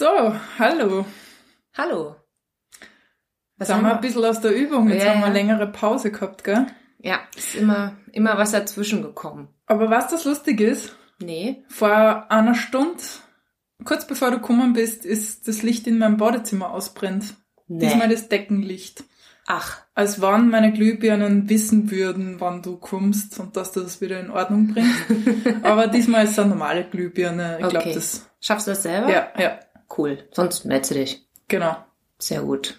So, hallo. Hallo. Was Jetzt haben wir ein bisschen aus der Übung. Jetzt ja, haben wir eine längere Pause gehabt, gell? Ja, ist immer, immer was dazwischen gekommen. Aber was das lustig ist? Nee. Vor einer Stunde, kurz bevor du gekommen bist, ist das Licht in meinem Badezimmer ausbrennt. Nee. Diesmal das Deckenlicht. Ach. Als wann meine Glühbirnen wissen würden, wann du kommst und dass du das wieder in Ordnung bringst. Aber diesmal ist es eine normale Glühbirne. Ich okay. glaube, das. Schaffst du das selber? Ja, ja. Cool. Sonst meldest du dich. Genau. Sehr gut.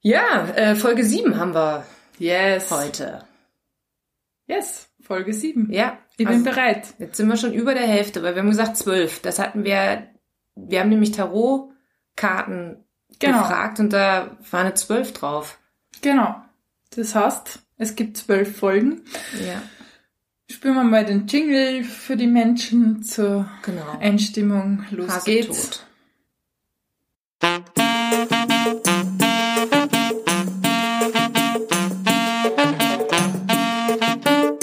Ja, äh, Folge 7 haben wir yes. heute. Yes, Folge 7. Ja. Ich also, bin bereit. Jetzt sind wir schon über der Hälfte, weil wir haben gesagt 12. Das hatten wir, wir haben nämlich Tarotkarten genau. gefragt und da war eine 12 drauf. Genau. Das heißt, es gibt zwölf Folgen. Ja. Spüren wir mal den Jingle für die Menschen zur genau. Einstimmung. Los Hase geht's. Tot.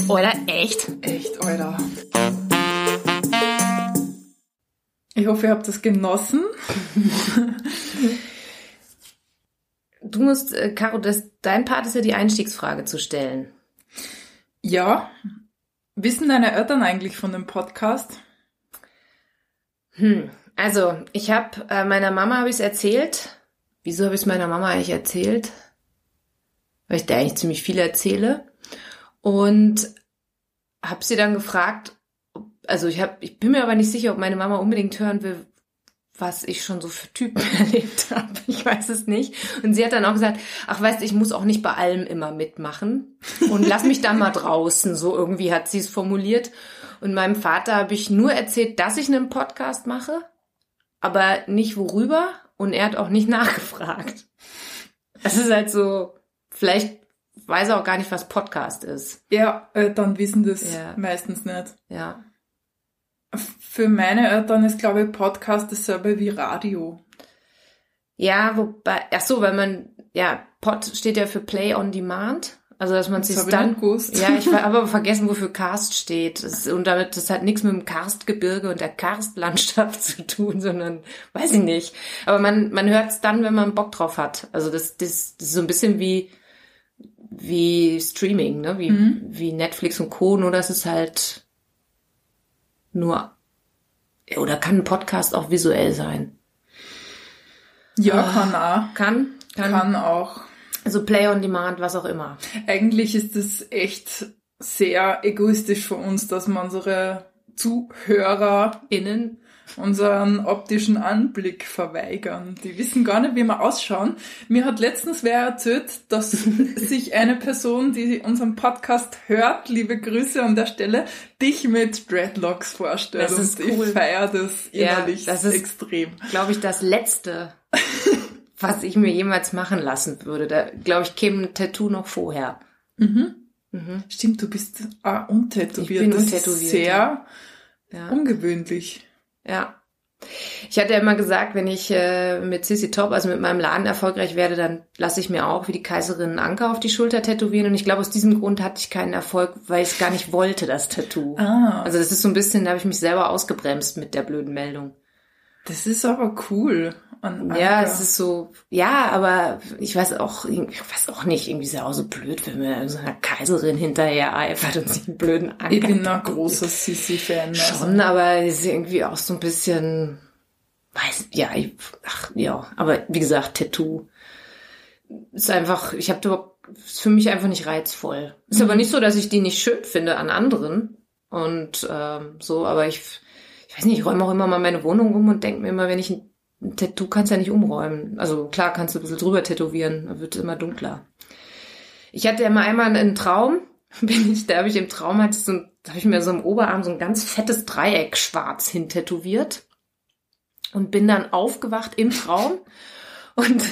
Oder echt? Echt, Alter. Ich hoffe, ihr habt das genossen. du musst, äh, Caro, das, dein Part ist ja die Einstiegsfrage zu stellen. Ja, Wissen deine Eltern eigentlich von dem Podcast? Hm, also ich habe äh, meiner Mama habe ich es erzählt. Wieso habe ich es meiner Mama eigentlich erzählt? Weil ich da eigentlich ziemlich viel erzähle und habe sie dann gefragt. Also ich habe, ich bin mir aber nicht sicher, ob meine Mama unbedingt hören will, was ich schon so für Typen erlebt habe. Ich weiß es nicht. Und sie hat dann auch gesagt, ach weißt du, ich muss auch nicht bei allem immer mitmachen. Und lass mich da mal draußen. So irgendwie hat sie es formuliert. Und meinem Vater habe ich nur erzählt, dass ich einen Podcast mache, aber nicht worüber. Und er hat auch nicht nachgefragt. Das ist halt so, vielleicht weiß er auch gar nicht, was Podcast ist. Ja, Eltern wissen das ja. meistens nicht. Ja. Für meine Eltern ist, glaube ich, Podcast dasselbe wie Radio. Ja, wobei, ach so, weil man, ja, Pod steht ja für Play on Demand. Also, dass man sich dann, ja, ich habe aber vergessen, wofür Karst steht. Das, und damit, das hat nichts mit dem Karstgebirge und der Karstlandschaft zu tun, sondern, weiß ich nicht. Aber man, man hört es dann, wenn man Bock drauf hat. Also, das, das, das ist so ein bisschen wie, wie Streaming, ne, wie, mhm. wie Netflix und Co., nur dass es halt nur, oder kann ein Podcast auch visuell sein? Ja, oh, kann auch. Kann, kann. Kann auch. Also Play on Demand, was auch immer. Eigentlich ist es echt sehr egoistisch von uns, dass man unsere ZuhörerInnen unseren optischen Anblick verweigern. Die wissen gar nicht, wie wir ausschauen. Mir hat letztens wer erzählt, dass sich eine Person, die unseren Podcast hört, liebe Grüße an der Stelle, dich mit Dreadlocks vorstellt. Das ist Und cool. ich feiere das innerlich ja, das ist, extrem. glaube ich, das Letzte, was ich mir jemals machen lassen würde. Da, glaube ich, käme ein Tattoo noch vorher. Mhm. Mhm. Stimmt, du bist ah, untätowiert. Ich bin das untätowiert. Ist sehr ja. ungewöhnlich. Ja. Ich hatte ja immer gesagt, wenn ich äh, mit Sissy Top, also mit meinem Laden erfolgreich werde, dann lasse ich mir auch wie die Kaiserin Anker auf die Schulter tätowieren. Und ich glaube, aus diesem Grund hatte ich keinen Erfolg, weil ich es gar nicht wollte, das Tattoo. Ah. Also das ist so ein bisschen, da habe ich mich selber ausgebremst mit der blöden Meldung. Das ist aber cool. Ja, es ist so, ja, aber ich weiß auch, ich weiß auch nicht, irgendwie ist ja auch so blöd, wenn man so einer Kaiserin hinterher eifert und sich einen blöden Anker. Ich bin ein großer Sissi-Fan. Also. Schon, aber ist irgendwie auch so ein bisschen, weiß, ja, ich, ach, ja, aber wie gesagt, Tattoo ist einfach, ich habe ist für mich einfach nicht reizvoll. Ist mhm. aber nicht so, dass ich die nicht schön finde an anderen und ähm, so, aber ich, ich weiß nicht, ich räume auch immer mal meine Wohnung um und denke mir immer, wenn ich ein ein Tattoo kannst ja nicht umräumen. Also klar kannst du ein bisschen drüber tätowieren, dann wird es immer dunkler. Ich hatte ja mal einmal einen Traum, bin ich, da habe ich im Traum hatte so, da habe ich mir so im Oberarm so ein ganz fettes Dreieck schwarz hintätowiert und bin dann aufgewacht im Traum und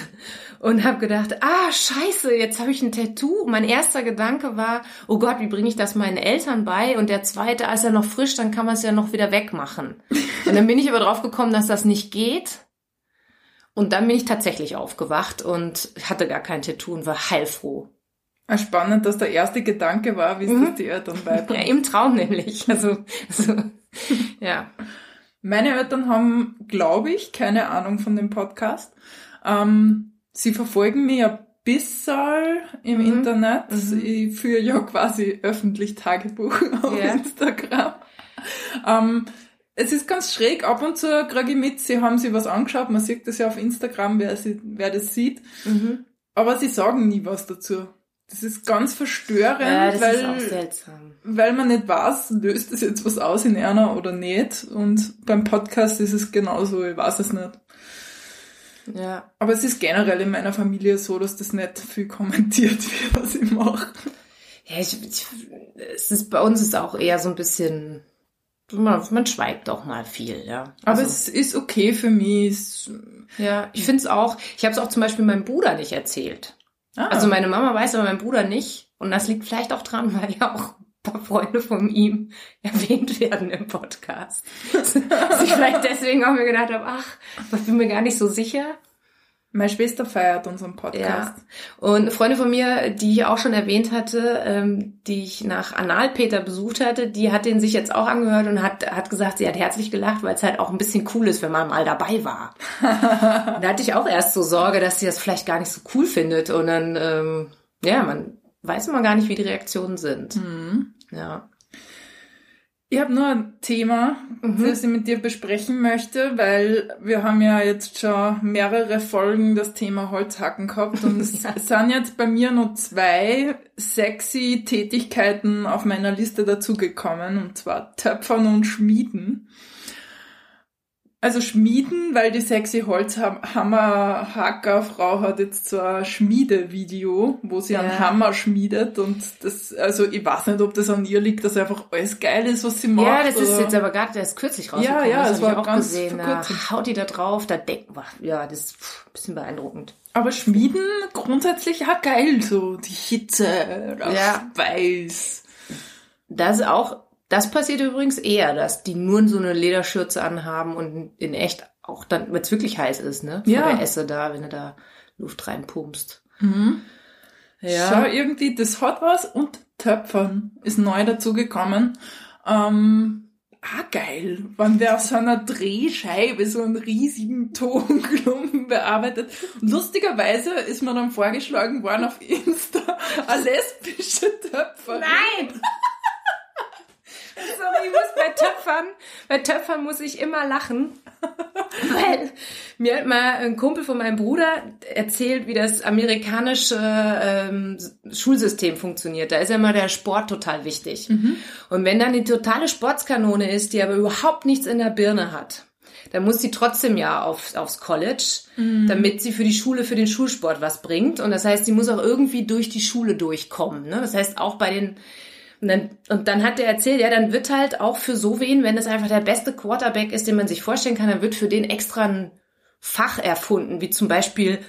und habe gedacht, ah scheiße, jetzt habe ich ein Tattoo. mein erster Gedanke war, oh Gott, wie bringe ich das meinen Eltern bei? Und der zweite, als er noch frisch, dann kann man es ja noch wieder wegmachen. Und dann bin ich aber drauf gekommen, dass das nicht geht und dann bin ich tatsächlich aufgewacht und hatte gar kein Tattoo und war heilfroh. Ah, spannend, dass der erste Gedanke war, wie es mhm. die Eltern beibringen. Ja, im Traum nämlich. Also, also ja. Meine Eltern haben, glaube ich, keine Ahnung von dem Podcast. Ähm, sie verfolgen mich ein bisschen im Mhm. Internet. Mhm. Ich führe ja quasi öffentlich Tagebuch auf Ja. Instagram. Ähm, es ist ganz schräg, ab und zu kriege ich mit, sie haben sich was angeschaut, man sieht das ja auf Instagram, wer, sie, wer das sieht, Mhm. aber sie sagen nie was dazu. Das ist ganz verstörend, Ja, weil, weil man nicht weiß, löst es jetzt was aus in einer oder nicht. Und beim Podcast ist es genauso, ich weiß es nicht. Ja. Aber es ist generell in meiner Familie so, dass das nicht viel kommentiert wird, was ich mache. Ja, ich, ich, es ist, bei uns ist auch eher so ein bisschen, man, man schweigt auch mal viel, ja. Aber Also- es ist okay für mich. Es, Ja, ich finde es auch. Ich habe es auch zum Beispiel meinem Bruder nicht erzählt. ah, Also meine Mama weiß, aber mein Bruder nicht. Und das liegt vielleicht auch dran, weil ja auch paar Freunde von ihm erwähnt werden im Podcast. Dass ich vielleicht deswegen auch mir gedacht habe, ach, ich bin mir gar nicht so sicher. meine Schwester feiert unseren Podcast. Und eine Freundin von mir, die ich auch schon erwähnt hatte, ähm, die ich nach Analpeter besucht hatte, die hat den sich jetzt auch angehört und hat, hat gesagt, sie hat herzlich gelacht, weil es halt auch ein bisschen cool ist, wenn man mal dabei war. und da hatte ich auch erst so Sorge, dass sie das vielleicht gar nicht so cool findet. Und dann, ähm, ja, man weiß immer gar nicht, wie die Reaktionen sind. Mhm. Ja. Ich habe nur ein Thema, Mhm. das ich mit dir besprechen möchte, weil wir haben ja jetzt schon mehrere Folgen das Thema Holzhacken gehabt und es Ja. sind jetzt bei mir noch zwei sexy Tätigkeiten auf meiner Liste dazugekommen, und zwar Töpfern und Schmieden. Also Schmieden, weil die sexy Holzhammer-Hacker-Frau hat jetzt so ein Schmiedevideo, wo sie einen Ja. Hammer schmiedet und das, also ich weiß nicht, ob das an ihr liegt, dass einfach alles geil ist, was sie macht. Ja, das ist oder- jetzt aber gerade, der ist kürzlich rausgekommen. ja, das es hab ich auch ganz gesehen. Da haut die da drauf, da denkt, ja, das ist ein bisschen beeindruckend. Aber Schmieden grundsätzlich ja geil, so die Hitze, das Ja. Weiß. Das ist auch, das passiert übrigens eher, dass die nur so eine Lederschürze anhaben und in echt auch dann, wenn es wirklich heiß ist, ne? Vor Ja. der Esse da, wenn du da Luft reinpumpst. Mhm. Schau, irgendwie, das hat was und Töpfern ist neu dazugekommen. Ähm, ah, geil. Wenn der auf so einer Drehscheibe so einen riesigen Tonklumpen bearbeitet. Und lustigerweise ist mir dann vorgeschlagen worden auf Insta eine lesbische Töpferin. Nein! Sorry, ich muss bei Töpfern, bei Töpfern muss ich immer lachen. Weil mir hat mal ein Kumpel von meinem Bruder erzählt, wie das amerikanische ähm, Schulsystem funktioniert. Da ist ja immer der Sport total wichtig. Und wenn dann die totale Sportskanone ist, die aber überhaupt nichts in der Birne hat, dann muss sie trotzdem ja auf, aufs College, damit sie für die Schule, für den Schulsport was bringt. Und das heißt, sie muss auch irgendwie durch die Schule durchkommen. Ne? Das heißt, auch bei den und dann, und dann hat er erzählt, ja, dann wird halt auch für so wen, wenn es einfach der beste Quarterback ist, den man sich vorstellen kann, dann wird für den extra ein Fach erfunden, wie zum Beispiel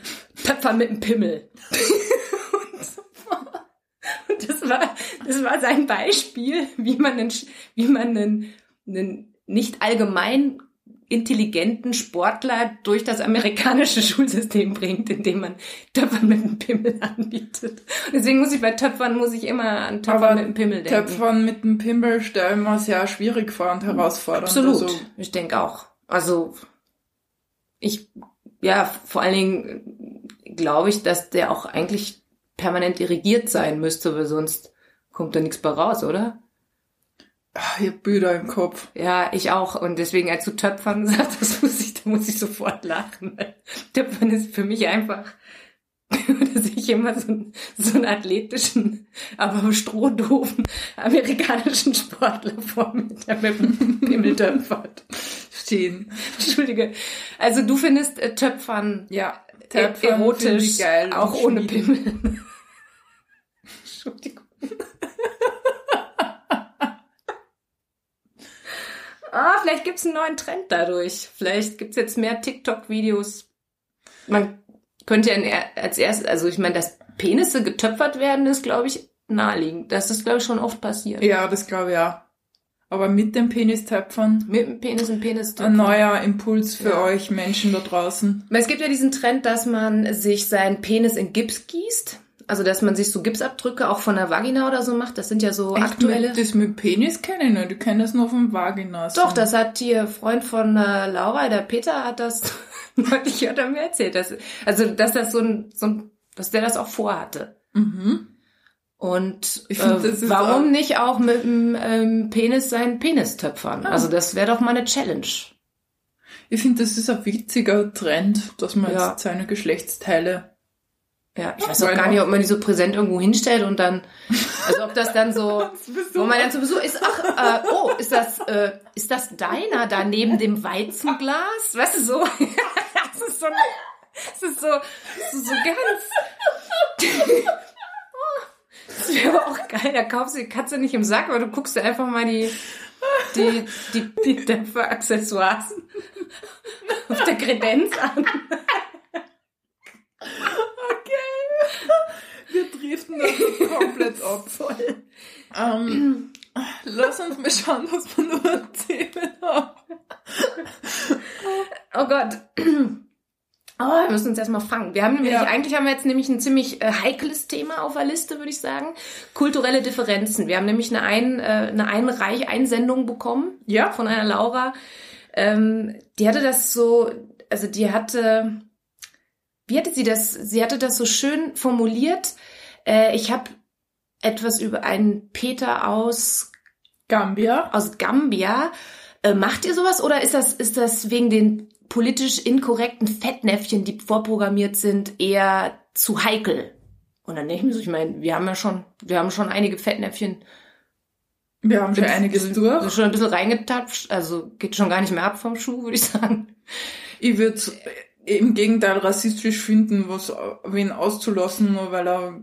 Töpfer mit einem Pimmel. und das war, das war sein Beispiel, wie man einen, wie man einen, einen nicht allgemein intelligenten Sportler durch das amerikanische Schulsystem bringt, indem man Töpfer mit einem Pimmel anbietet. Und deswegen muss ich bei Töpfern muss ich immer an Töpfer Aber mit einem Pimmel denken. Töpfern mit dem Pimmel stellen wir sehr schwierig vor und herausfordernd. Absolut. Also, Ich denke auch. Also ich, ja, vor allen Dingen glaube ich, dass der auch eigentlich permanent irrigiert sein müsste, weil sonst kommt da nichts bei raus, oder? Ach, ich hab Bilder im Kopf. Ja, ich auch. Und deswegen, als du Töpfern gesagt hast, muss ich, da muss ich sofort lachen. Töpfern ist für mich einfach, dass ich immer so, einen- so einen athletischen, aber strohdoofen amerikanischen Sportler vor mir, der mit dem Pimmel töpfert. Stehen. Entschuldige. Also du findest äh, Töpfern Ja, e- Töpfern erotisch, auch ohne. Pimmel. Entschuldigung. Ah, vielleicht gibt's einen neuen Trend dadurch. Vielleicht gibt's jetzt mehr TikTok-Videos. Man könnte ja als erstes, also ich meine, dass Penisse getöpfert werden, ist, glaube ich, naheliegend. Das ist, glaube ich, schon oft passiert. Ja, das glaube ich auch. Aber mit dem Penistöpfern Mit dem Penis und Penis ein neuer Impuls für Ja. euch Menschen da draußen. Es gibt ja diesen Trend, dass man sich seinen Penis in Gips gießt. Also, dass man sich so Gipsabdrücke auch von der Vagina oder so macht, das sind ja so aktuelle. Mit, das mit Penis kenne ich nicht, ich kenne das nur vom Vagina. Doch, das hat ihr Freund von äh, Laura, der Peter, hat das neulich hat er mir erzählt. Dass, also, dass das so ein, so ein, dass der das auch vorhatte. Mhm. Und Ich find, äh, warum auch- nicht auch mit dem ähm, Penis seinen Penis töpfern? Ah. Also das wäre doch mal eine Challenge. Ich finde, das ist ein witziger Trend, dass man Ja. jetzt seine Geschlechtsteile. Ja, ich weiß auch gar nicht, ob man die so präsent irgendwo hinstellt und dann, also ob das dann so, wo man dann sowieso ist, ach, äh, oh, ist das, äh, ist das deiner da neben dem Weizenglas? Weißt du, so, das ist so, das ist so, das ist so ganz, das wäre aber auch geil, da kaufst du die Katze nicht im Sack, aber du guckst dir einfach mal die, die, die, die Dämpfer-Accessoires auf der Kredenz an. Wir driften das komplett ab. Voll. Ähm, lass uns mal schauen, was wir nur Themen haben. Oh Gott. Oh, wir müssen uns erstmal fangen. Wir haben nämlich, Ja. eigentlich haben wir jetzt nämlich ein ziemlich äh, heikles Thema auf der Liste, würde ich sagen. Kulturelle Differenzen. Wir haben nämlich eine, ein, äh, eine Einreich Einsendung bekommen Ja? von einer Laura. Ähm, die hatte das so, also die hatte, wie hatte sie das? Sie hatte das so schön formuliert. Äh, ich habe etwas über einen Peter aus Gambia. aus Gambia. Äh, macht ihr sowas oder ist das, ist das wegen den politisch inkorrekten Fettnäpfchen, die vorprogrammiert sind, eher zu heikel? Und dann denke ich mir so, ich meine, wir haben ja schon, wir haben schon einige Fettnäpfchen Wir haben schon einiges sind durch. schon ein bisschen reingetapscht, also geht schon gar nicht mehr ab vom Schuh, würde ich sagen. Ich würde im Gegenteil rassistisch finden, was wen auszulassen, nur weil er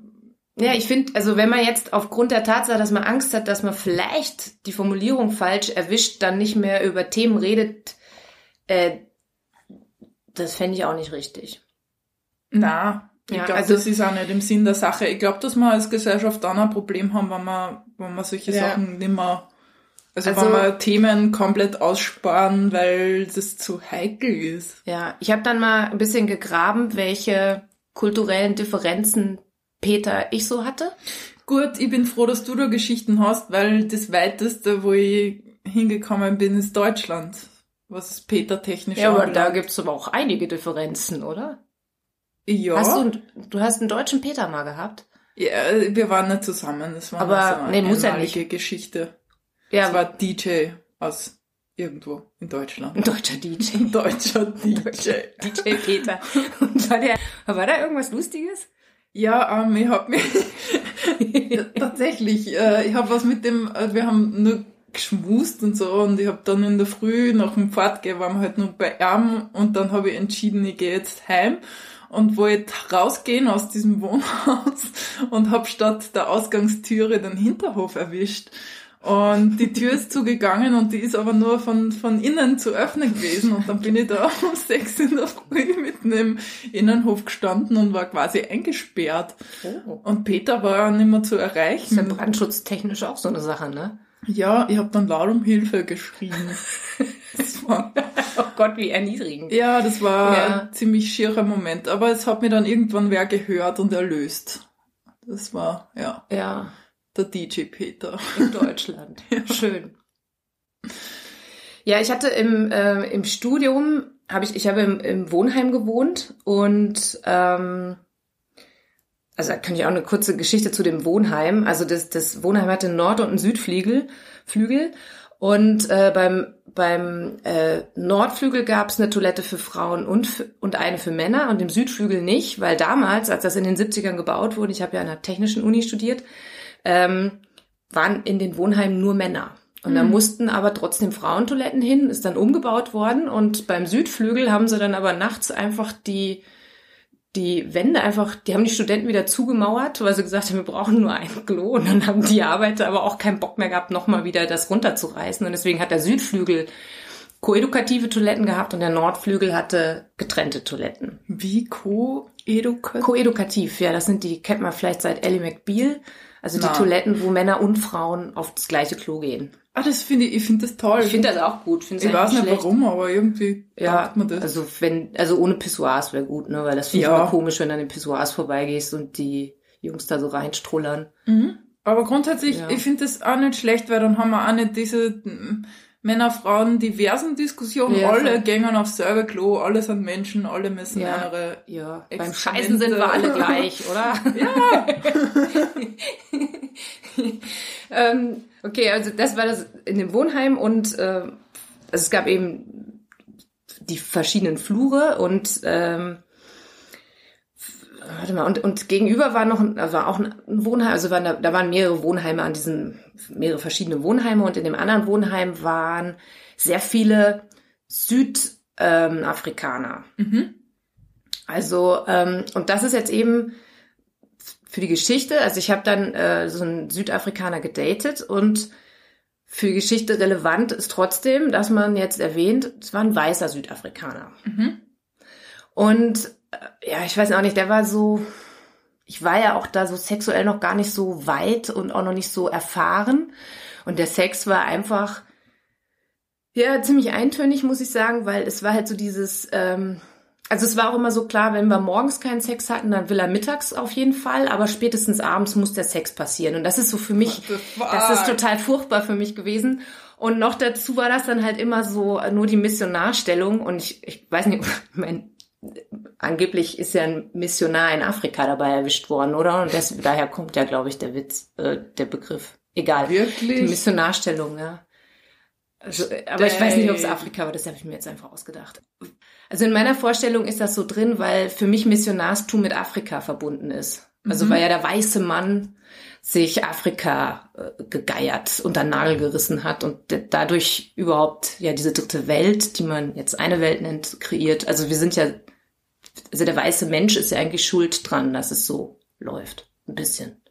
Ja, ich finde, also wenn man jetzt aufgrund der Tatsache, dass man Angst hat, dass man vielleicht die Formulierung falsch erwischt, dann nicht mehr über Themen redet, äh, das fände ich auch nicht richtig. Na, ich Ja, glaube, also- das ist auch nicht im Sinn der Sache. Ich glaube, dass wir als Gesellschaft dann ein Problem haben, wenn wir, wenn wir solche Ja. Sachen nicht mehr, also, Also- wenn wir Themen komplett aussparen, weil das zu heikel ist. Ja, ich habe dann mal ein bisschen gegraben, welche kulturellen Differenzen Peter ich so hatte. Gut, ich bin froh, dass du da Geschichten hast, weil das weiteste, wo ich hingekommen bin, ist Deutschland, was Peter technisch Ja, aber da gibt's aber auch einige Differenzen, oder? Ja, Hast du, du hast einen deutschen Peter mal gehabt? ja, wir waren nicht zusammen, das war Aber, so eine nee, muss ja einmalige Geschichte. Das war DJ aus irgendwo in Deutschland. ein deutscher DJ. Ein deutscher DJ. DJ Peter. Und war, der, war da irgendwas Lustiges? Ja, ähm, ich hab mich tatsächlich, äh, ich hab was mit dem, äh, wir haben nur geschmust und so und ich hab dann in der Früh nach dem Fortgehen waren wir halt nur bei ihm und dann habe ich entschieden, ich gehe jetzt heim und wollte rausgehen aus diesem Wohnhaus und hab statt der Ausgangstüre den Hinterhof erwischt. Und die Tür ist zugegangen und die ist aber nur von, von innen zu öffnen gewesen. Und dann bin ich da um sechs in der Früh mitten im Innenhof gestanden und war quasi eingesperrt. Oh. Und Peter war nicht mehr zu Ist ja erreichen. brandschutztechnisch auch so eine Sache, ne? Ja, ich habe dann laut um Hilfe geschrien. Das war, Oh Gott, wie erniedrigend. ja, das war Ja. ein ziemlich schierer Moment. Aber es hat mir dann irgendwann wer gehört und erlöst. Das war, ja, Ja, der DJ Peter. in Deutschland. Schön. Ja, ich hatte im, äh, im Studium, habe ich, ich habe im, im Wohnheim gewohnt und ähm, also da kann ich auch eine kurze Geschichte zu dem Wohnheim. Also das, das Wohnheim hatte einen Nord- und einen Südflügel. Flügel. Und äh, beim, beim äh, Nordflügel gab es eine Toilette für Frauen und, für, und eine für Männer und im Südflügel nicht, weil damals, als das in den 70ern gebaut wurde, ich habe ja an einer technischen Uni studiert, ähm, waren in den Wohnheimen nur Männer. Und da mussten aber trotzdem Frauentoiletten hin, ist dann umgebaut worden und beim Südflügel haben sie dann aber nachts einfach die die Wände einfach, die haben die Studenten wieder zugemauert, weil sie gesagt haben, wir brauchen nur ein Klo. Und dann haben die Arbeiter aber auch keinen Bock mehr gehabt, nochmal wieder das runterzureißen. Und deswegen hat der Südflügel koedukative Toiletten gehabt und der Nordflügel hatte getrennte Toiletten. Wie co-edukativ? Koedukativ, ja, das sind die, kennt man vielleicht seit Ellie McBeal. Also die Na. Toiletten, wo Männer und Frauen auf das gleiche Klo gehen. Ah, das finde ich, ich finde das toll. Ich finde das auch gut. Find's ich weiß nicht schlecht. warum, aber irgendwie Ja, mir das. also wenn, also ohne Pissoirs wäre gut, ne, weil das finde ich Ja. immer komisch, wenn du an den Pissoirs vorbeigehst und die Jungs da so reinstrullern. Mhm. Aber grundsätzlich, Ja. ich finde das auch nicht schlecht, weil dann haben wir auch nicht diese mm, Männer-Frauen diversen Diskussionen. Ja, alle gehen aufs selbe Klo, alle sind Menschen, alle müssen Ja. ihre Ja, beim. Scheißen sind wir alle gleich, oder? Ja. ähm, okay, also das war das in dem Wohnheim und äh, also es gab eben die verschiedenen Flure und ähm, warte mal, und, und gegenüber war noch war auch ein Wohnheim, also waren da, da waren mehrere Wohnheime an diesem, mehrere verschiedene Wohnheime und in dem anderen Wohnheim waren sehr viele Südafrikaner. Mhm. Also, ähm, und das ist jetzt eben für die Geschichte, also ich habe dann äh, so einen Südafrikaner gedatet und für die Geschichte relevant ist trotzdem, dass man jetzt erwähnt, es war ein weißer Südafrikaner. Mhm. Und ja, ich weiß auch nicht, der war so, ich war ja auch da so sexuell noch gar nicht so weit und auch noch nicht so erfahren. Und der Sex war einfach, ja, ziemlich eintönig, muss ich sagen, weil es war halt so dieses, ähm, also es war auch immer so klar, wenn wir morgens keinen Sex hatten, dann will er mittags auf jeden Fall, aber spätestens abends muss der Sex passieren. Und das ist so für mich, das ist total furchtbar für mich gewesen. Und noch dazu war das dann halt immer so nur die Missionarstellung. Und ich, ich weiß nicht, ich mein, angeblich ist ja ein Missionar in Afrika dabei erwischt worden, oder? Und das, daher kommt ja, glaube ich, der Witz, äh, der Begriff. Egal. Die Wirklich? Missionarstellung, ja. Also, aber ich weiß nicht, ob es. Afrika war, das habe ich mir jetzt einfach ausgedacht. Also in meiner Vorstellung ist das so drin, weil für mich Missionarstum mit Afrika verbunden ist. Also Mhm. weil ja der weiße Mann sich Afrika äh, gegeiert und an Nagel gerissen hat und dadurch überhaupt ja diese dritte Welt, die man jetzt eine Welt nennt, kreiert. Also wir sind ja, also der weiße Mensch ist ja eigentlich schuld dran, dass es so läuft. Ein bisschen.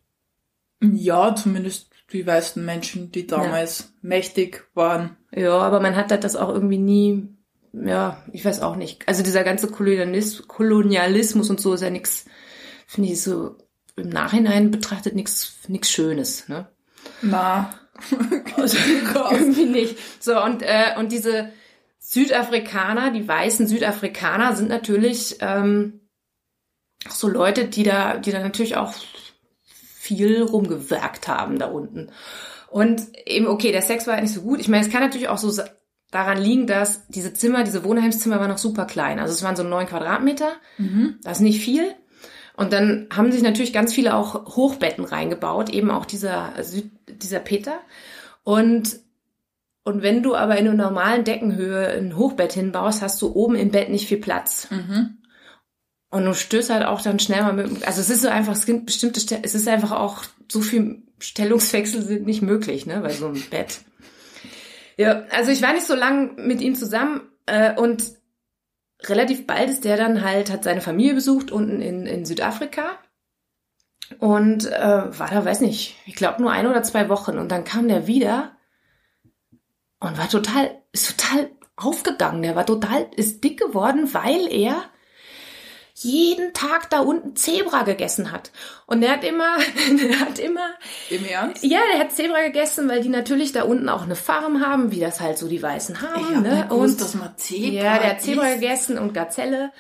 Ja, zumindest die meisten Menschen, die damals mächtig waren. Ja, aber man hat halt das auch irgendwie nie, ja, ich weiß auch nicht. Also dieser ganze Kolonialis Kolonialismus und so ist ja nix, finde ich so im Nachhinein betrachtet nix, nix Schönes, ne? Na. Also, irgendwie nicht. So, und, äh, und diese Südafrikaner, die weißen Südafrikaner sind natürlich ähm, so Leute, die da, die da natürlich auch viel rumgewerkt haben da unten. Und eben, okay, der Sex war halt nicht so gut. Ich meine, es kann natürlich auch so daran liegen, dass diese Zimmer, diese Wohnheimszimmer waren noch super klein. Also es waren so neun Quadratmeter. Mhm. Das ist nicht viel. Und dann haben sich natürlich ganz viele auch Hochbetten reingebaut, eben auch dieser, Süd, dieser Peter. Und, und wenn du aber in einer normalen Deckenhöhe ein Hochbett hinbaust, hast du oben im Bett nicht viel Platz. Mhm. Und du stößt halt auch dann schnell mal mit, also es ist so einfach, es gibt bestimmte, es ist einfach auch, so viel Stellungswechsel sind nicht möglich, ne, bei so einem Bett. Ja, also ich war nicht so lang mit ihm zusammen, äh, und relativ bald ist der dann halt, hat seine Familie besucht unten in, in Südafrika und äh, war da, weiß nicht, ich glaube nur ein oder zwei Wochen und dann kam der wieder und war total, ist total aufgegangen. Der war total, ist dick geworden, weil er jeden Tag da unten Zebra gegessen hat. Und der hat immer, der hat immer, Im Ernst? ja, der hat Zebra gegessen, weil die natürlich da unten auch eine Farm haben, wie das halt so die Weißen haben. Ich hab ne? gewusst, dass man Zebra Ja, der hat Zebra isst. gegessen und Gazelle.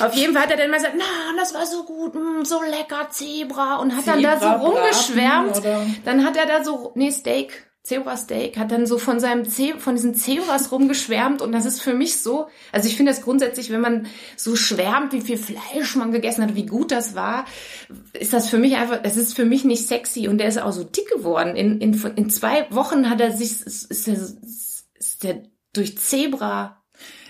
Auf jeden Fall hat er dann immer gesagt, na, das war so gut, mm, so lecker Zebra und hat dann da so Zebra braten rumgeschwärmt. oder- Dann hat er da so, nee, Steak, Zebra-Steak, hat dann so von seinem Ze von diesen Zebras rumgeschwärmt und das ist für mich so, also ich finde das grundsätzlich, wenn man so schwärmt, wie viel Fleisch man gegessen hat, wie gut das war, ist das für mich einfach, das ist für mich nicht sexy und der ist auch so dick geworden. In, in, in zwei Wochen hat er sich, ist, ist, der, ist der durch Zebra,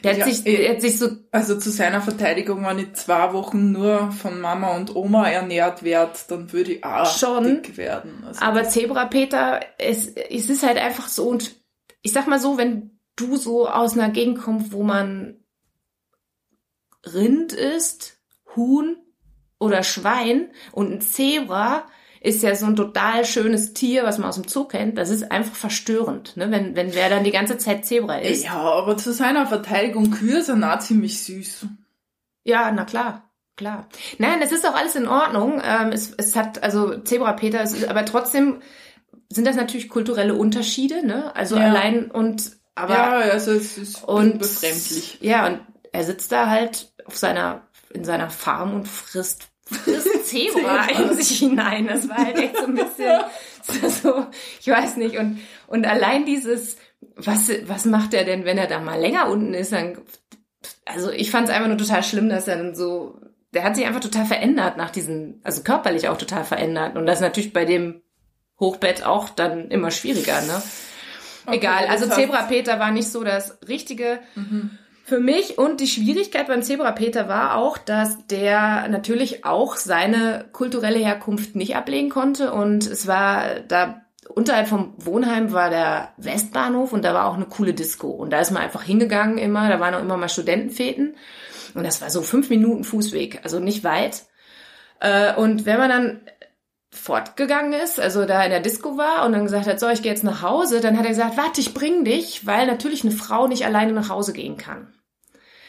der hat Ja, sich, eh. der hat sich so Also zu seiner Verteidigung, wenn ich zwei Wochen nur von Mama und Oma ernährt werde, dann würde ich auch Schon. dick werden. Also Aber Zebra Peter, es, es ist halt einfach so und ich sag mal so, wenn du so aus einer Gegend kommst, wo man Rind isst, Huhn oder Schwein und ein Zebra ist ja so ein total schönes Tier, was man aus dem Zoo kennt. Das ist einfach verstörend, ne? wenn, wenn wer dann die ganze Zeit Zebra isst. ja, aber zu seiner Verteidigung, Kühe sind auch ziemlich süß. Ja, na klar, klar. Nein, es ist auch alles in Ordnung. Ähm, es, es hat, also Zebra Peter, es ist, aber trotzdem sind das natürlich kulturelle Unterschiede, ne? Also Ja. allein und aber ja, also es ist und befremdlich. Ja, und er sitzt da halt auf seiner in seiner Farm und frisst frisst Zebra in sich hinein. Das war halt echt so ein bisschen so, ich weiß nicht. Und, und allein dieses, was, was macht er denn, wenn er da mal länger unten ist? Dann, also ich fand es einfach nur total schlimm, dass er dann so, der hat sich einfach total verändert nach diesen, also körperlich auch total verändert. Und das ist natürlich bei dem Hochbett auch dann immer schwieriger, ne? Okay, Egal, also Zebra Peter war nicht so das Richtige. Mhm. Für mich und die Schwierigkeit beim Zebra Peter war auch, dass der natürlich auch seine kulturelle Herkunft nicht ablegen konnte und es war da unterhalb vom Wohnheim war der Westbahnhof und da war auch eine coole Disco und da ist man einfach hingegangen immer, da waren auch immer mal Studentenfäten und das war so fünf Minuten Fußweg, also nicht weit. Äh, und wenn man dann fortgegangen ist, also da in der Disco war und dann gesagt hat, so, ich gehe jetzt nach Hause, dann hat er gesagt, warte, ich bring dich, weil natürlich eine Frau nicht alleine nach Hause gehen kann.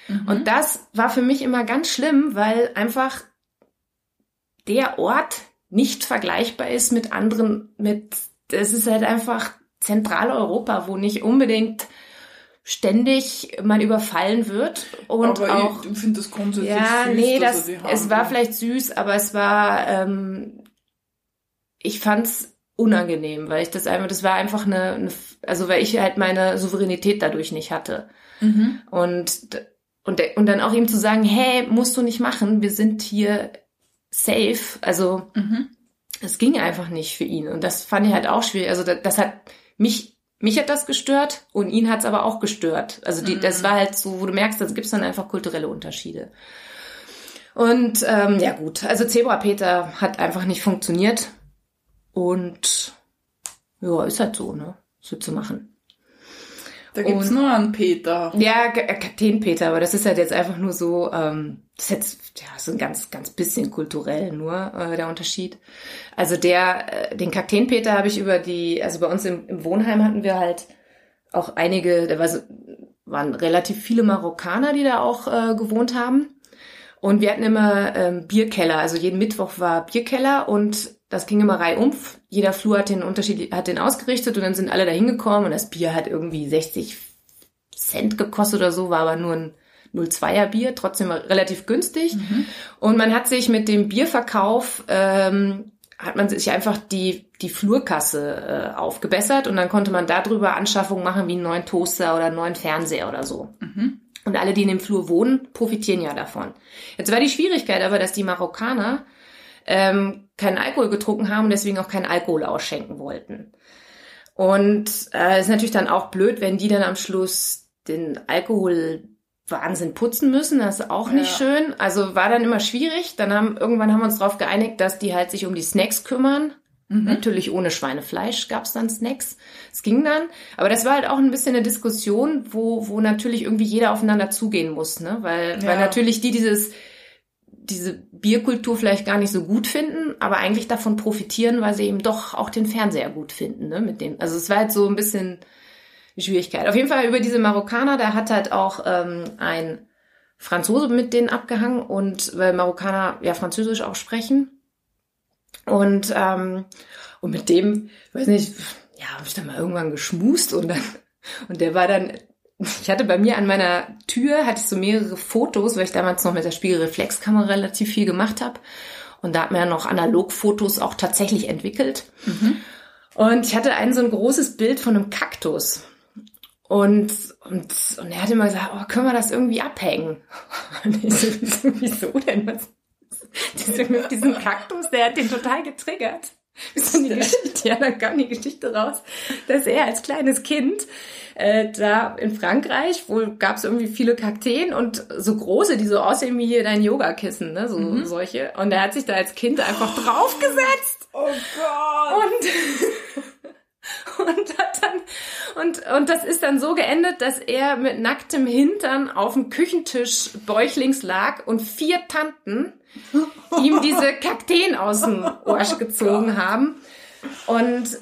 Mhm. Und das war für mich immer ganz schlimm, weil einfach der Ort nicht vergleichbar ist mit anderen, mit, es ist halt einfach Zentraleuropa, wo nicht unbedingt ständig man überfallen wird und aber auch ich finde das grundsätzlich ja süß, nee das es war vielleicht süß aber es war ähm, ich fand's unangenehm weil ich das einfach das war einfach eine, eine also weil ich halt meine Souveränität dadurch nicht hatte mhm. und und und dann auch ihm zu sagen hey musst du nicht machen wir sind hier safe also Mhm. es ging einfach nicht für ihn. Und das fand ich halt auch schwierig. Also das, das hat mich, mich hat das gestört und ihn hat es aber auch gestört. Also die, das war halt so, wo du merkst, da gibt's dann einfach kulturelle Unterschiede. Und ähm, ja gut, also Zebra Peter hat einfach nicht funktioniert. Und ja, ist halt so, ne? So zu machen. Da gibt's Und- nur einen Peter. Ja, äh, Kapitän Peter, aber das ist halt jetzt einfach nur so, ähm, das ist jetzt ja, so ein ganz, ganz bisschen kulturell nur äh, der Unterschied. Also der, äh, den Kapitän Peter habe ich über die, also bei uns im, im Wohnheim hatten wir halt auch einige, da war so, waren relativ viele Marokkaner, die da auch äh, gewohnt haben. Und wir hatten immer ähm, Bierkeller, also jeden Mittwoch war Bierkeller und das ging immer reihumf. Jeder Flur hat den Unterschied, hat den ausgerichtet und dann sind alle da hingekommen und das Bier hat irgendwie 60 Cent gekostet oder so, war aber nur ein 02er Bier, trotzdem relativ günstig. Und man hat sich mit dem Bierverkauf, ähm, hat man sich einfach die, die Flurkasse äh, aufgebessert und dann konnte man darüber Anschaffungen machen wie einen neuen Toaster oder einen neuen Fernseher oder so. Und alle, die in dem Flur wohnen, profitieren ja davon. Jetzt war die Schwierigkeit aber, dass die Marokkaner ähm, keinen Alkohol getrunken haben und deswegen auch keinen Alkohol ausschenken wollten. Und äh, ist natürlich dann auch blöd, wenn die dann am Schluss den Alkoholwahnsinn putzen müssen. Das ist auch nicht Ja. schön. Also war dann immer schwierig. Dann haben irgendwann haben wir uns darauf geeinigt, dass die halt sich um die Snacks kümmern. Natürlich ohne Schweinefleisch gab's dann Snacks. Es ging dann. Aber das war halt auch ein bisschen eine Diskussion, wo, wo natürlich irgendwie jeder aufeinander zugehen muss, ne? Weil, weil Ja. natürlich die dieses, diese Bierkultur vielleicht gar nicht so gut finden, aber eigentlich davon profitieren, weil sie eben doch auch den Fernseher gut finden, ne? Mit dem. Also es war halt so ein bisschen die Schwierigkeit. Auf jeden Fall über diese Marokkaner, da hat halt auch ähm, ein Franzose mit denen abgehangen und weil Marokkaner ja Französisch auch sprechen. Und, ähm, und mit dem, weiß nicht, ja, habe ich dann mal irgendwann geschmust und dann, und der war dann, ich hatte bei mir an meiner Tür, hatte ich so mehrere Fotos, weil ich damals noch mit der Spiegelreflexkamera relativ viel gemacht habe. Und da hat man ja noch Analogfotos auch tatsächlich entwickelt. Und ich hatte ein so ein großes Bild von einem Kaktus. Und, und, und er hat immer gesagt, oh, können wir das irgendwie abhängen? Und ich so, wieso denn? Was? Diese, mit diesem Kaktus, der hat den total getriggert. Dann die Geschichte, ja, dann kam die Geschichte raus, dass er als kleines Kind äh, da in Frankreich, wohl gab es irgendwie viele Kakteen und so große, die so aussehen wie hier dein Yogakissen, ne, so solche. Und er hat sich da als Kind einfach draufgesetzt Oh Gott! und und hat dann und und das ist dann so geendet, dass er mit nacktem Hintern auf dem Küchentisch bäuchlings lag und vier Tanten ihm diese Kakteen aus dem Arsch gezogen haben. Und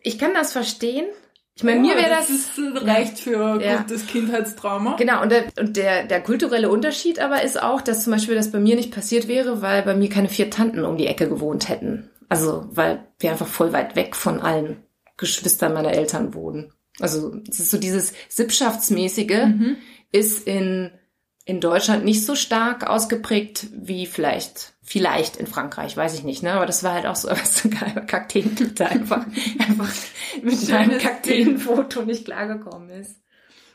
ich kann das verstehen. Ich meine, mir wäre das, ist, reicht für Ja. gutes Kindheitstrauma. Genau, und, der, und der, der kulturelle Unterschied aber ist auch, dass zum Beispiel das bei mir nicht passiert wäre, weil bei mir keine vier Tanten um die Ecke gewohnt hätten. Also, weil wir einfach voll weit weg von allen Geschwistern meiner Eltern wohnen. Also, es ist so dieses Sippschaftsmäßige ist in, in Deutschland nicht so stark ausgeprägt wie vielleicht, vielleicht in Frankreich, weiß ich nicht, ne? Aber das war halt auch so, was so geil, Kakteen-Twitter einfach, einfach mit einem Kakteenfoto nicht klargekommen ist.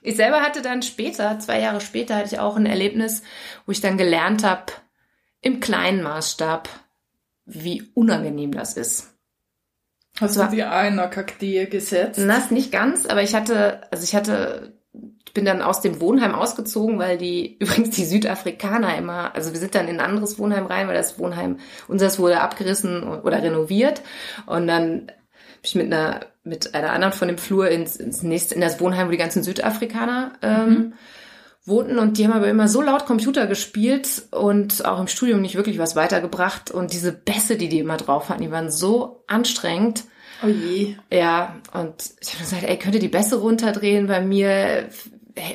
Ich selber hatte dann später, zwei Jahre später, hatte ich auch ein Erlebnis, wo ich dann gelernt habe, im kleinen Maßstab, wie unangenehm das ist. Hast du dir einer Kaktee gesetzt? Das nicht ganz, aber ich hatte, also ich hatte, bin dann aus dem Wohnheim ausgezogen, weil die, übrigens die Südafrikaner immer, also wir sind dann in ein anderes Wohnheim rein, weil das Wohnheim, unseres wurde abgerissen oder renoviert und dann ich mit einer mit einer anderen von dem Flur ins, ins nächste in das Wohnheim, wo die ganzen Südafrikaner ähm, mhm. wohnten und die haben aber immer so laut Computer gespielt und auch im Studium nicht wirklich was weitergebracht und diese Bässe, die die immer drauf hatten, die waren so anstrengend. Oh je. Ja, und ich habe gesagt, ey, könnt ihr die Bässe runterdrehen? Bei mir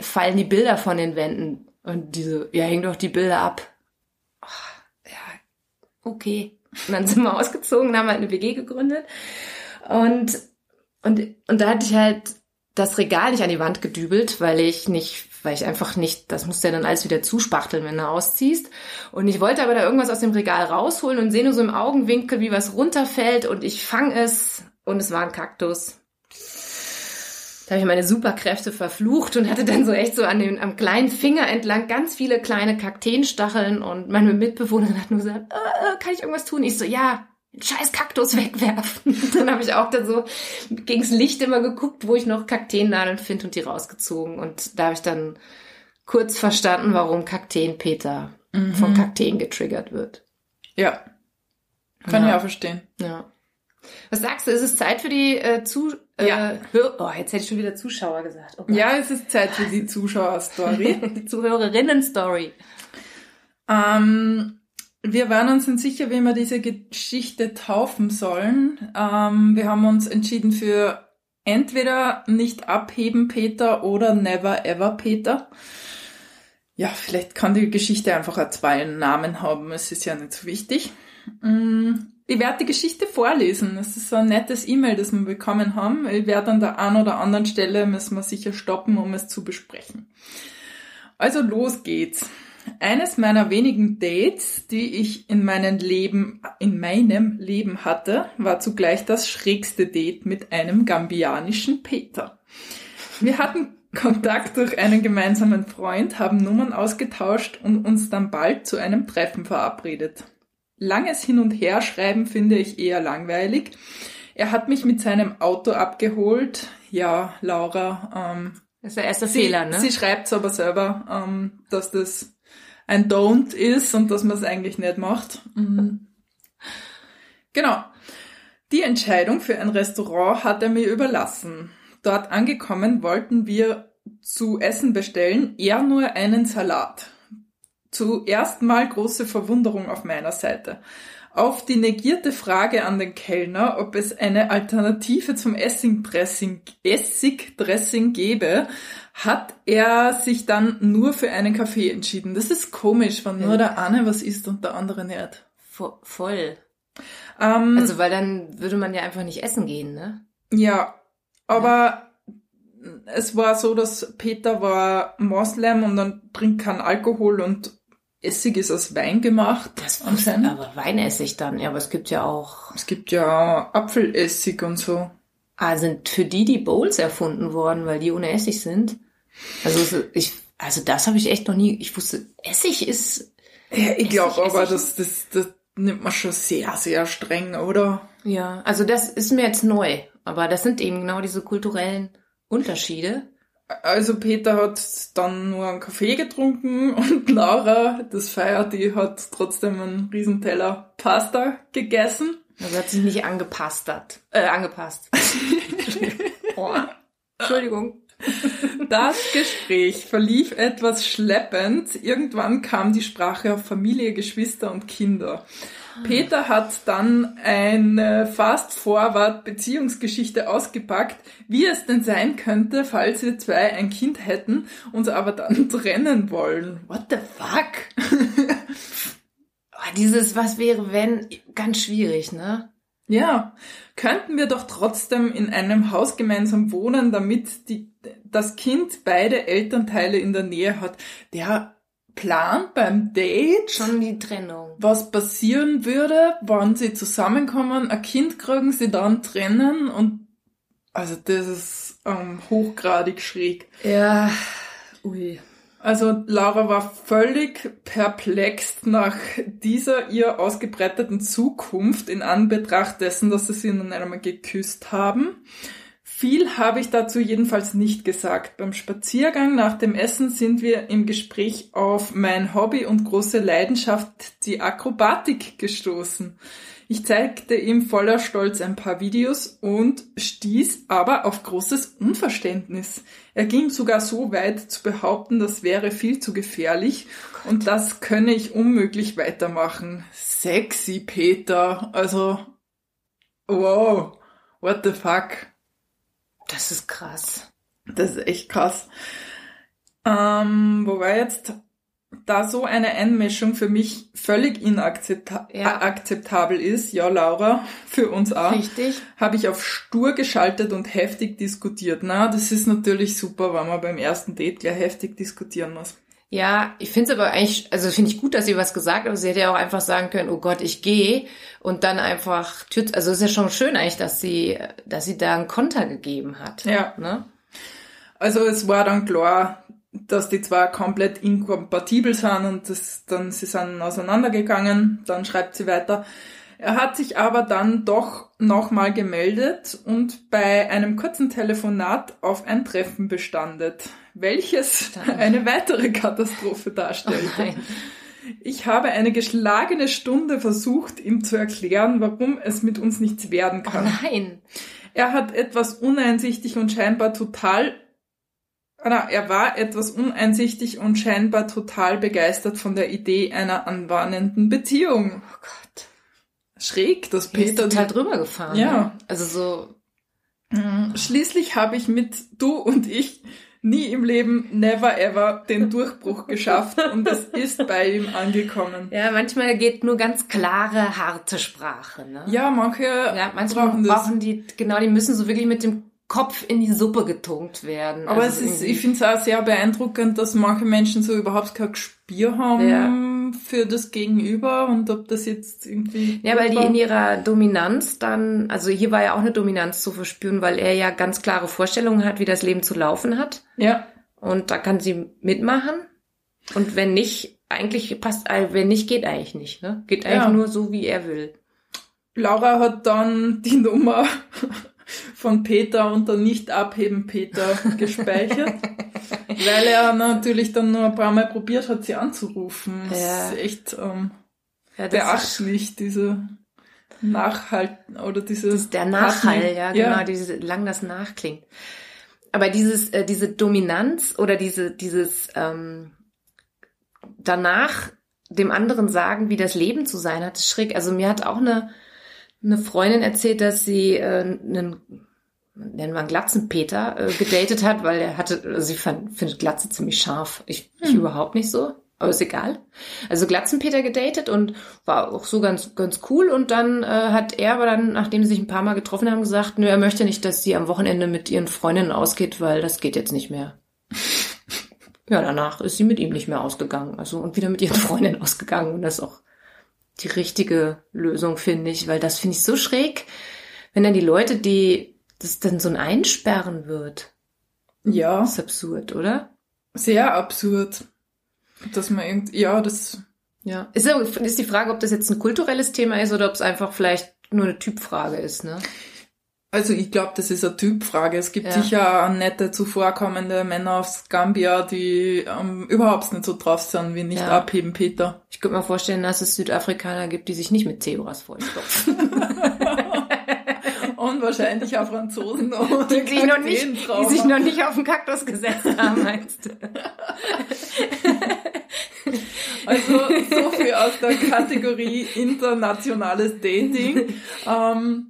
fallen die Bilder von den Wänden. Und diese, ja, häng doch die Bilder ab. Oh, ja, okay. Und dann sind wir ausgezogen, haben halt eine WG gegründet. Und, und, und da hatte ich halt das Regal nicht an die Wand gedübelt, weil ich nicht, weil ich einfach nicht, das musst du ja dann alles wieder zuspachteln, wenn du ausziehst. Und ich wollte aber da irgendwas aus dem Regal rausholen und sehe nur so im Augenwinkel, wie was runterfällt und ich fange es und es war ein Kaktus. Da habe ich meine Superkräfte verflucht und hatte dann so echt so an den, am kleinen Finger entlang ganz viele kleine Kakteenstacheln und meine Mitbewohnerin hat nur gesagt, äh, kann ich irgendwas tun? Ich so, ja, den scheiß Kaktus wegwerfen. dann habe ich auch dann so gegens Licht immer geguckt, wo ich noch Kakteennadeln finde und die rausgezogen. Und da habe ich dann kurz verstanden, warum Kakteenpeter mhm. von Kakteen getriggert wird. Ja. Kann ja. ich auch verstehen. Ja. Was sagst du? Ist es Zeit für die äh, zu äh, ja. Hör oh, jetzt hätte ich schon wieder Zuschauer gesagt. Oh ja, es ist Zeit für die Zuschauer-Story. die Zuhörerinnen-Story. Ähm, wir waren uns nicht sicher, wie wir diese Geschichte taufen sollen. Ähm, wir haben uns entschieden für entweder nicht abheben Peter oder never ever Peter. Ja, vielleicht kann die Geschichte einfach zwei Namen haben. Es ist ja nicht so wichtig. Mm, ich werde die Geschichte vorlesen. Es ist so ein nettes E-Mail, das wir bekommen haben. Ich werde an der einen oder anderen Stelle müssen wir sicher stoppen, um es zu besprechen. Also los geht's. Eines meiner wenigen Dates, die ich in meinem Leben, in meinem Leben hatte, war zugleich das schrägste Date mit einem gambianischen Peter. Wir hatten Kontakt durch einen gemeinsamen Freund, haben Nummern ausgetauscht und uns dann bald zu einem Treffen verabredet. Langes Hin und Her schreiben finde ich eher langweilig. Er hat mich mit seinem Auto abgeholt. Ja, Laura. Ähm, das ist der erste sie, Fehler, ne? Sie schreibt aber selber, ähm, dass das ein Don't ist und dass man es eigentlich nicht macht. Mhm. Genau. Die Entscheidung für ein Restaurant hat er mir überlassen. Dort angekommen wollten wir zu essen bestellen, er nur einen Salat. Zuerst mal große Verwunderung auf meiner Seite. Auf die negierte Frage an den Kellner, ob es eine Alternative zum Essigdressing, Essigdressing gäbe, hat er sich dann nur für einen Kaffee entschieden. Das ist komisch, wenn nur der eine was isst und der andere nicht. Voll. Ähm, also, weil dann würde man ja einfach nicht essen gehen, ne? Ja, aber ja. es war so, dass Peter war Moslem und dann trinkt kein Alkohol und Essig ist aus Wein gemacht. Das anscheinend. aber Weinessig dann. Ja, aber es gibt ja auch. Es gibt ja Apfelessig und so. Ah, sind für die die Bowls erfunden worden, weil die ohne Essig sind? Also ich, also das habe ich echt noch nie. Ich wusste, Essig ist. Ja, ich glaube aber, das, das, das nimmt man schon sehr, sehr streng, oder? Ja, also das ist mir jetzt neu. Aber das sind eben genau diese kulturellen Unterschiede. Also Peter hat dann nur einen Kaffee getrunken und Laura, das feiert, die hat trotzdem einen Riesenteller Pasta gegessen. Also hat sich nicht angepasst. Äh, angepasst. oh. Entschuldigung. Das Gespräch verlief etwas schleppend. Irgendwann kam die Sprache auf Familie, Geschwister und Kinder. Peter hat dann eine Fast-Forward-Beziehungsgeschichte ausgepackt, wie es denn sein könnte, falls wir zwei ein Kind hätten, uns aber dann trennen wollen. What the fuck? Oh, dieses Was wäre wenn, ganz schwierig, ne? Ja, könnten wir doch trotzdem in einem Haus gemeinsam wohnen, damit die, das Kind beide Elternteile in der Nähe hat. Der plant beim Date, Schon die Trennung. was passieren würde, wann sie zusammenkommen, ein Kind kriegen, sie dann trennen und also das ist ähm, hochgradig schräg. Ja, ui. Also Laura war völlig perplex nach dieser ihr ausgebreiteten Zukunft in Anbetracht dessen, dass sie sie noch einmal geküsst haben. Viel habe ich dazu jedenfalls nicht gesagt. Beim Spaziergang nach dem Essen sind wir im Gespräch auf mein Hobby und große Leidenschaft, die Akrobatik, gestoßen. Ich zeigte ihm voller Stolz ein paar Videos und stieß aber auf großes Unverständnis. Er ging sogar so weit zu behaupten, das wäre viel zu gefährlich und das könne ich unmöglich weitermachen. Sexy, Peter. Also, wow, what the fuck. Das ist krass. Das ist echt krass. Ähm, wobei jetzt da so eine Einmischung für mich völlig inakzeptabel Ja. akzeptabel ist, ja Laura, für uns auch, Richtig. habe ich auf stur geschaltet und heftig diskutiert. Na, das ist natürlich super, wenn man beim ersten Date gleich heftig diskutieren muss. Ja, ich finde es aber eigentlich, also finde ich gut, dass sie was gesagt hat, aber sie hätte ja auch einfach sagen können, oh Gott, ich gehe und dann einfach Tür, also es ist ja schon schön eigentlich, dass sie, dass sie da einen Konter gegeben hat. Ja. Ne? Also es war dann klar, dass die zwei komplett inkompatibel sind und das, dann sie sind auseinandergegangen. Dann schreibt sie weiter. Er hat sich aber dann doch nochmal gemeldet und bei einem kurzen Telefonat auf ein Treffen bestandet, welches eine weitere Katastrophe Oh darstellte. nein. Ich habe eine geschlagene Stunde versucht, ihm zu erklären, warum es mit uns nichts werden Oh kann. nein. Er hat etwas uneinsichtig und scheinbar total, na, er war etwas uneinsichtig und scheinbar total begeistert von der Idee einer anwarnenden Beziehung. Oh Gott. Schräg, dass Die ist Peter total drüber gefahren. Ja. Ne? Also so. Schließlich habe ich mit du und ich nie im Leben, never ever, den Durchbruch geschafft und es ist bei ihm angekommen. ja, manchmal geht nur ganz klare, harte Sprache. Ne? Ja, manche Ja, manchmal brauchen brauchen, das. die, genau, die müssen so wirklich mit dem Kopf in die Suppe getunkt werden. Aber Also es ist, ich finde es auch sehr beeindruckend, dass manche Menschen so überhaupt kein Gespür haben für das Gegenüber und ob das jetzt irgendwie. Ja, weil die war. in ihrer Dominanz dann, also hier war ja auch eine Dominanz zu verspüren, weil er ja ganz klare Vorstellungen hat, wie das Leben zu laufen hat. Ja, Und da kann sie mitmachen. Und wenn nicht, eigentlich passt, äh, wenn nicht, geht eigentlich nicht, ne? Geht eigentlich Ja. nur so, wie er will. Laura hat dann die Nummer von Peter unter nicht abheben Peter gespeichert, weil er natürlich dann nur ein paar Mal probiert hat, sie anzurufen. Das Ja. ist echt ähm, Ja, das beachtlich, diese Nachhalten oder diese ist der Nachhall, Partner- ja, genau, diese, lang das nachklingt. Aber dieses, äh, diese Dominanz oder diese, dieses, ähm, danach dem anderen sagen, wie das Leben zu sein hat, ist schräg. Also mir hat auch eine, eine Freundin erzählt, dass sie äh, einen, nennen wir einen Glatzenpeter, äh, gedatet hat, weil er hatte, also sie fand, findet Glatze ziemlich scharf. Ich, ich Hm. überhaupt nicht so, aber ist egal. Also Glatzenpeter gedatet und war auch so ganz, ganz cool. Und dann äh, hat er aber dann, nachdem sie sich ein paar Mal getroffen haben, gesagt, nö, er möchte nicht, dass sie am Wochenende mit ihren Freundinnen ausgeht, weil das geht jetzt nicht mehr. Ja, danach ist sie mit ihm nicht mehr ausgegangen. Also und wieder mit ihren Freundinnen ausgegangen. Und das ist auch die richtige Lösung, finde ich, weil das finde ich so schräg, wenn dann die Leute, die das dann so ein Einsperren wird. Ja, Das ist absurd, oder? sehr absurd. Dass man irgendwie, ja, das, Ja. Ist, ist die Frage, ob das jetzt ein kulturelles Thema ist oder ob es einfach vielleicht nur eine Typfrage ist, ne? also ich glaube, das ist eine Typfrage. Es gibt Ja. sicher nette, zuvorkommende Männer aus Gambia, die ähm, überhaupt nicht so drauf sind wie nicht Ja. abheben, Peter. Ich könnte mir vorstellen, dass es Südafrikaner gibt, die sich nicht mit Zebras vollstopfen. Und wahrscheinlich auch Franzosen Die sich, noch nicht, die sich noch nicht auf den Kaktus gesetzt haben, meinst du? Also so viel aus der Kategorie internationales Dating. Ähm,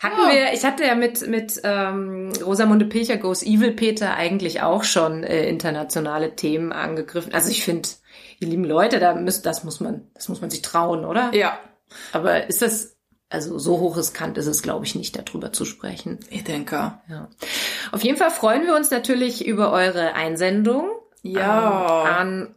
Hatten Ja. wir, ich hatte ja mit, mit ähm, Rosamunde Pilcher Goes Evil Peter eigentlich auch schon äh, internationale Themen angegriffen. Also ich finde, ihr lieben Leute, da müsst, das muss man, das muss man sich trauen, oder? ja, Aber ist das, also so hoch riskant ist es, glaube ich, nicht, darüber zu sprechen. ich denke. Ja. Auf jeden Fall freuen wir uns natürlich über eure Einsendung. Ja. Ähm, an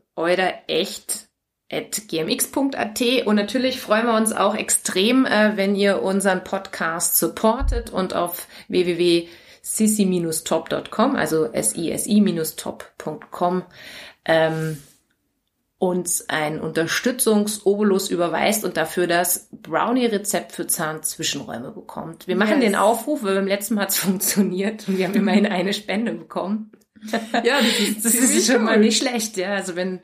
gmx.at und natürlich freuen wir uns auch extrem, äh, wenn ihr unseren Podcast supportet und auf www.sisi-top.com, also sisi-top.com, ähm, uns ein Unterstützungsobolus überweist und dafür das Brownie-Rezept für Zahnzwischenräume bekommt. Wir machen yes. den Aufruf, weil beim letzten Mal hat es funktioniert und wir haben immerhin eine Spende bekommen. Ja, das ist, das ist schon mal nicht schlecht, ja. Also wenn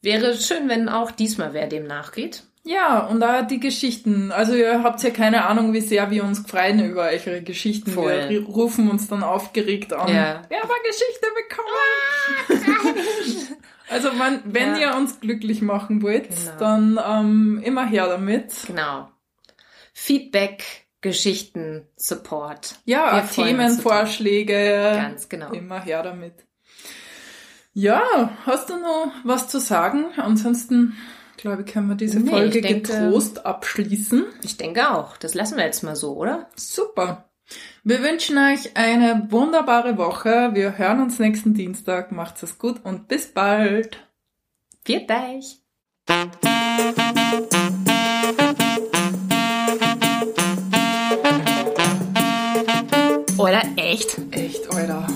Wäre schön, wenn auch diesmal wer dem nachgeht. Ja, und da die Geschichten. Also ihr habt ja keine Ahnung, wie sehr wir uns freuen über eure Geschichten. Voll. Wir rufen uns dann aufgeregt an. Ja. Wir haben eine Geschichte bekommen. also man, wenn ja. ihr uns glücklich machen wollt, genau. dann ähm, immer her damit. Genau. Feedback, Geschichten, Support. Ja, Themenvorschläge. Ganz genau. Immer her damit. Ja, hast du noch was zu sagen? Ansonsten, glaube ich, können wir diese nee, Folge denke, getrost abschließen. Ich denke auch. Das lassen wir jetzt mal so, oder? Super. Wir wünschen euch eine wunderbare Woche. Wir hören uns nächsten Dienstag. Macht's es gut und bis bald. Viert euch. Oder echt? Echt, oder?